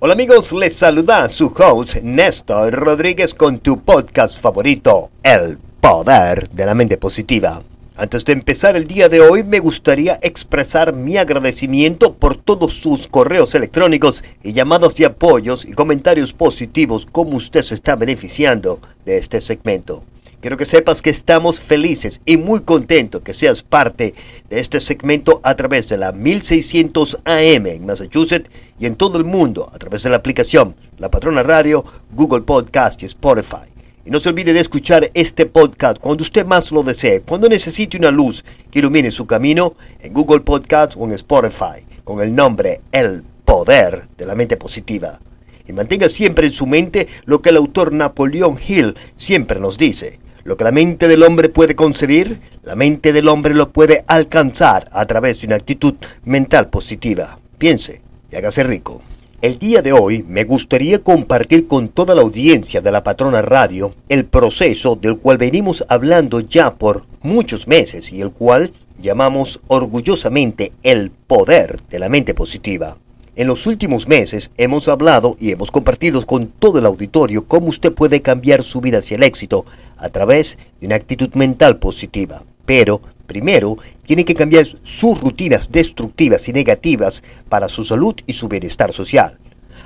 Hola amigos, les saluda su host Néstor Rodríguez con tu podcast favorito, El Poder de la Mente Positiva. Antes de empezar el día de hoy, me gustaría expresar mi agradecimiento por todos sus correos electrónicos y llamadas de apoyos y comentarios positivos como usted se está beneficiando de este segmento. Quiero que sepas que estamos felices y muy contentos que seas parte de este segmento a través de la 1600 AM en Massachusetts y en todo el mundo a través de la aplicación La Patrona Radio, Google Podcast y Spotify. Y no se olvide de escuchar este podcast cuando usted más lo desee, cuando necesite una luz que ilumine su camino en Google Podcast o en Spotify con el nombre El Poder de la Mente Positiva. Y mantenga siempre en su mente lo que el autor Napoleón Hill siempre nos dice lo que la mente del hombre puede concebir, la mente del hombre lo puede alcanzar a través de una actitud mental positiva. Piense y hágase rico. El día de hoy me gustaría compartir con toda la audiencia de la Patrona Radio el proceso del cual venimos hablando ya por muchos meses y el cual llamamos orgullosamente el poder de la mente positiva. En los últimos meses hemos hablado y hemos compartido con todo el auditorio cómo usted puede cambiar su vida hacia el éxito a través de una actitud mental positiva. Pero primero tiene que cambiar sus rutinas destructivas y negativas para su salud y su bienestar social.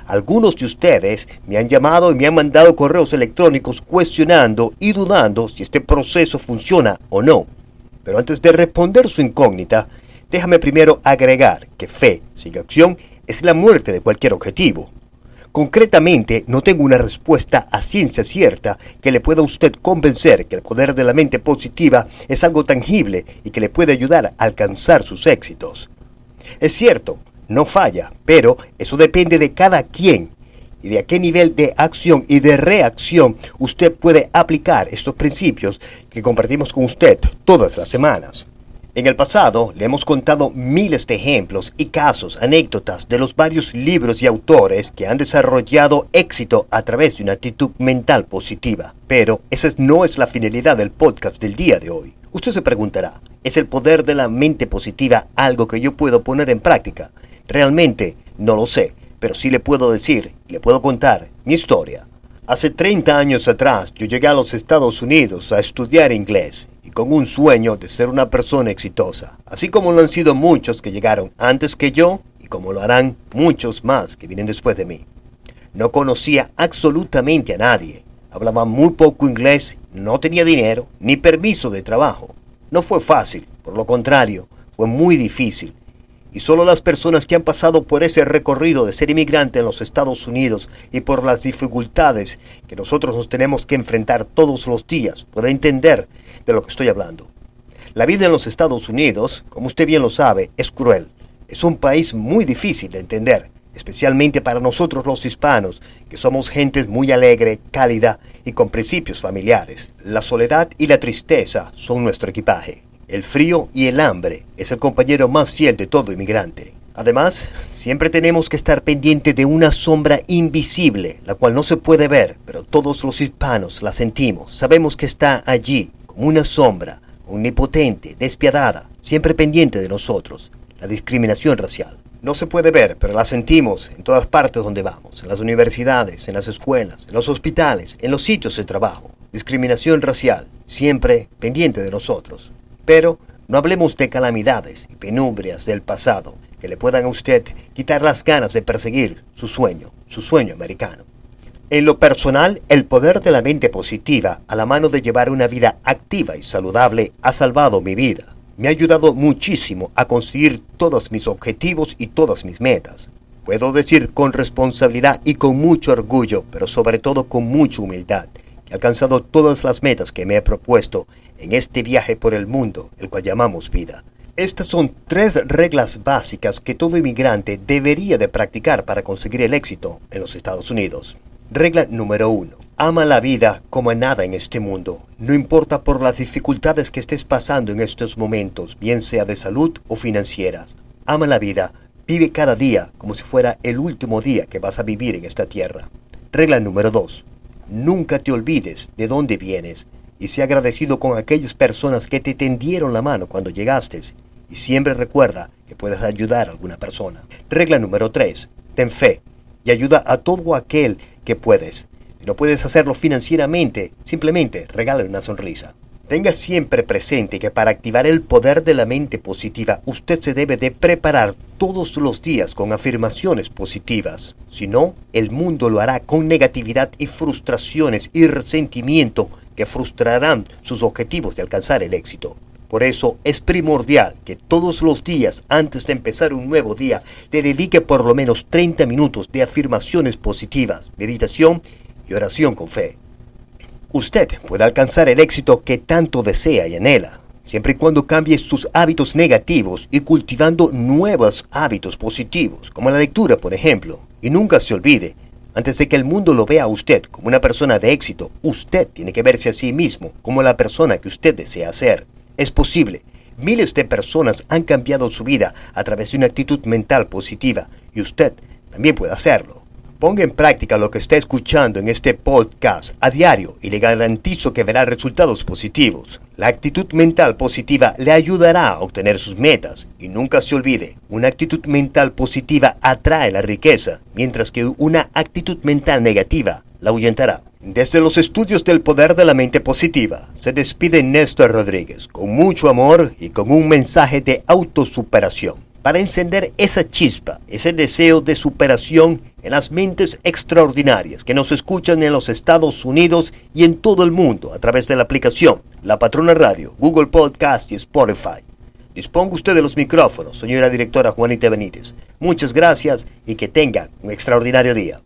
Algunos de ustedes me han llamado y me han mandado correos electrónicos cuestionando y dudando si este proceso funciona o no. Pero antes de responder su incógnita, déjame primero agregar que fe sin acción es la muerte de cualquier objetivo. Concretamente, no tengo una respuesta a ciencia cierta que le pueda usted convencer que el poder de la mente positiva es algo tangible y que le puede ayudar a alcanzar sus éxitos. Es cierto, no falla, pero eso depende de cada quien y de a qué nivel de acción y de reacción usted puede aplicar estos principios que compartimos con usted todas las semanas. En el pasado le hemos contado miles de ejemplos y casos, anécdotas de los varios libros y autores que han desarrollado éxito a través de una actitud mental positiva. Pero esa no es la finalidad del podcast del día de hoy. Usted se preguntará, ¿es el poder de la mente positiva algo que yo puedo poner en práctica? Realmente no lo sé, pero sí le puedo decir, le puedo contar mi historia. Hace 30 años atrás yo llegué a los Estados Unidos a estudiar inglés con un sueño de ser una persona exitosa, así como lo han sido muchos que llegaron antes que yo y como lo harán muchos más que vienen después de mí. No conocía absolutamente a nadie, hablaba muy poco inglés, no tenía dinero ni permiso de trabajo. No fue fácil, por lo contrario, fue muy difícil. Y solo las personas que han pasado por ese recorrido de ser inmigrante en los Estados Unidos y por las dificultades que nosotros nos tenemos que enfrentar todos los días pueden entender de lo que estoy hablando. La vida en los Estados Unidos, como usted bien lo sabe, es cruel. Es un país muy difícil de entender, especialmente para nosotros los hispanos, que somos gente muy alegre, cálida y con principios familiares. La soledad y la tristeza son nuestro equipaje. El frío y el hambre es el compañero más fiel de todo inmigrante. Además, siempre tenemos que estar pendiente de una sombra invisible, la cual no se puede ver, pero todos los hispanos la sentimos, sabemos que está allí, una sombra, omnipotente, despiadada, siempre pendiente de nosotros, la discriminación racial. No se puede ver, pero la sentimos en todas partes donde vamos, en las universidades, en las escuelas, en los hospitales, en los sitios de trabajo. Discriminación racial, siempre pendiente de nosotros. Pero no hablemos de calamidades y penumbrias del pasado que le puedan a usted quitar las ganas de perseguir su sueño, su sueño americano. En lo personal, el poder de la mente positiva a la mano de llevar una vida activa y saludable ha salvado mi vida. Me ha ayudado muchísimo a conseguir todos mis objetivos y todas mis metas. Puedo decir con responsabilidad y con mucho orgullo, pero sobre todo con mucha humildad, alcanzado todas las metas que me he propuesto en este viaje por el mundo, el cual llamamos vida. Estas son tres reglas básicas que todo inmigrante debería de practicar para conseguir el éxito en los Estados Unidos. Regla número uno. Ama la vida como a nada en este mundo. No importa por las dificultades que estés pasando en estos momentos, bien sea de salud o financieras. Ama la vida. Vive cada día como si fuera el último día que vas a vivir en esta tierra. Regla número dos. Nunca te olvides de dónde vienes y sea agradecido con aquellas personas que te tendieron la mano cuando llegaste y siempre recuerda que puedes ayudar a alguna persona. Regla número 3. Ten fe y ayuda a todo aquel que puedes. Si no puedes hacerlo financieramente, simplemente regala una sonrisa. Tenga siempre presente que para activar el poder de la mente positiva, usted se debe de preparar todos los días con afirmaciones positivas. Si no, el mundo lo hará con negatividad y frustraciones y resentimiento que frustrarán sus objetivos de alcanzar el éxito. Por eso es primordial que todos los días antes de empezar un nuevo día le dedique por lo menos 30 minutos de afirmaciones positivas, meditación y oración con fe. Usted puede alcanzar el éxito que tanto desea y anhela, siempre y cuando cambie sus hábitos negativos y cultivando nuevos hábitos positivos, como la lectura, por ejemplo. Y nunca se olvide, antes de que el mundo lo vea a usted como una persona de éxito, usted tiene que verse a sí mismo como la persona que usted desea ser. Es posible. Miles de personas han cambiado su vida a través de una actitud mental positiva y usted también puede hacerlo. Ponga en práctica lo que está escuchando en este podcast a diario y le garantizo que verá resultados positivos. La actitud mental positiva le ayudará a obtener sus metas y nunca se olvide, una actitud mental positiva atrae la riqueza, mientras que una actitud mental negativa la ahuyentará. Desde los estudios del poder de la mente positiva, se despide Néstor Rodríguez con mucho amor y con un mensaje de autosuperación para encender esa chispa, ese deseo de superación en las mentes extraordinarias que nos escuchan en los Estados Unidos y en todo el mundo a través de la aplicación La Patrona Radio, Google Podcast y Spotify. Disponga usted de los micrófonos, señora directora Juanita Benítez. Muchas gracias y que tenga un extraordinario día.